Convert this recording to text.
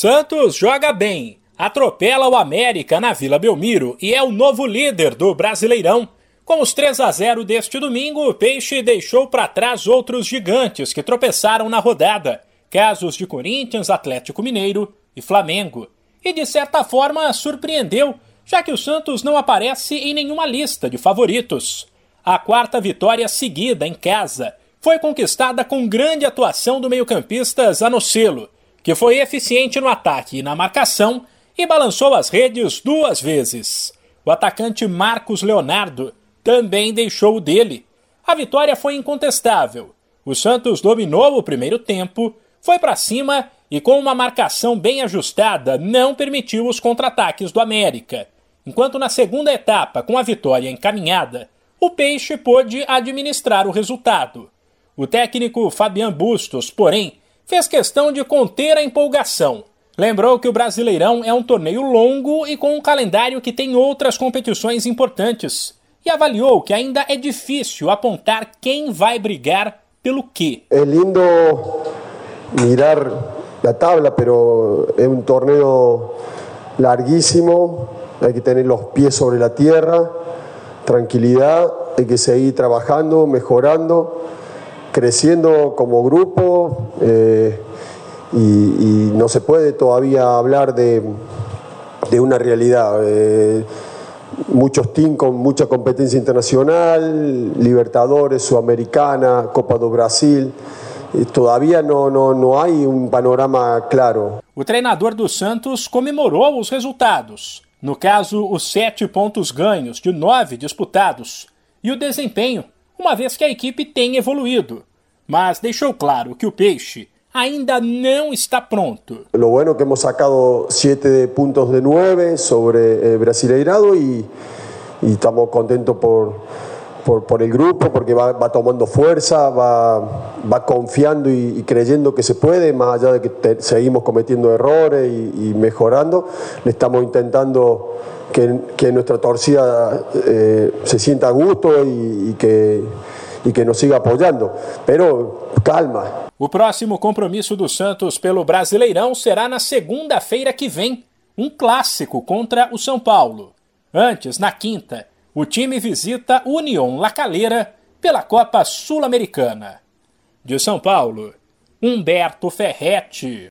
Santos joga bem, atropela o América na Vila Belmiro e é o novo líder do Brasileirão. Com os 3 a 0 deste domingo, o Peixe deixou para trás outros gigantes que tropeçaram na rodada, casos de Corinthians, Atlético Mineiro e Flamengo. E de certa forma surpreendeu, já que o Santos não aparece em nenhuma lista de favoritos. A quarta vitória seguida em casa foi conquistada com grande atuação do meio-campista Zanocelo, que foi eficiente no ataque e na marcação e balançou as redes duas vezes. O atacante Marcos Leonardo também deixou o dele. A vitória foi incontestável. O Santos dominou o primeiro tempo, foi para cima e, com uma marcação bem ajustada, não permitiu os contra-ataques do América. Enquanto na segunda etapa, com a vitória encaminhada, o Peixe pôde administrar o resultado. O técnico Fabian Bustos, porém, fez questão de conter a empolgação. Lembrou que o Brasileirão é um torneio longo e com um calendário que tem outras competições importantes. E avaliou que ainda é difícil apontar quem vai brigar pelo quê. É lindo mirar a tabla, pero é um torneio larguíssimo. Hay que tener los pies sobre la tierra, tranquilidad, hay que seguir trabajando, mejorando creciendo como grupo eh, y, no se puede todavía hablar de, de una realidad. Eh, muchos teams con mucha competencia internacional, Libertadores, Sudamericana, Copa do Brasil. Eh, todavía no, no, no hay un panorama claro. O treinador do Santos comemorou os resultados. No caso, os sete pontos ganhos de nove disputados e o desempenho uma vez que a equipe tem evoluído. Mas deixou claro que o Peixe ainda não está pronto. Lo bueno que hemos sacado siete puntos de nueve sobre eh, Brasileirado y, y estamos contentos por, por, por, el grupo porque va, va tomando fuerza, va, va confiando y, y, creyendo que se puede, más allá de que te, seguimos cometiendo errores y, y mejorando, le estamos intentando que, que nuestra torcida eh, se sienta a gusto y, y, que, y que nos siga apoyando. Pero calma. O próximo compromisso do Santos pelo Brasileirão será na segunda-feira que vem, um clássico contra o São Paulo. Antes, na quinta, o time visita União La Calera pela Copa Sul-Americana. De São Paulo, Humberto Ferretti.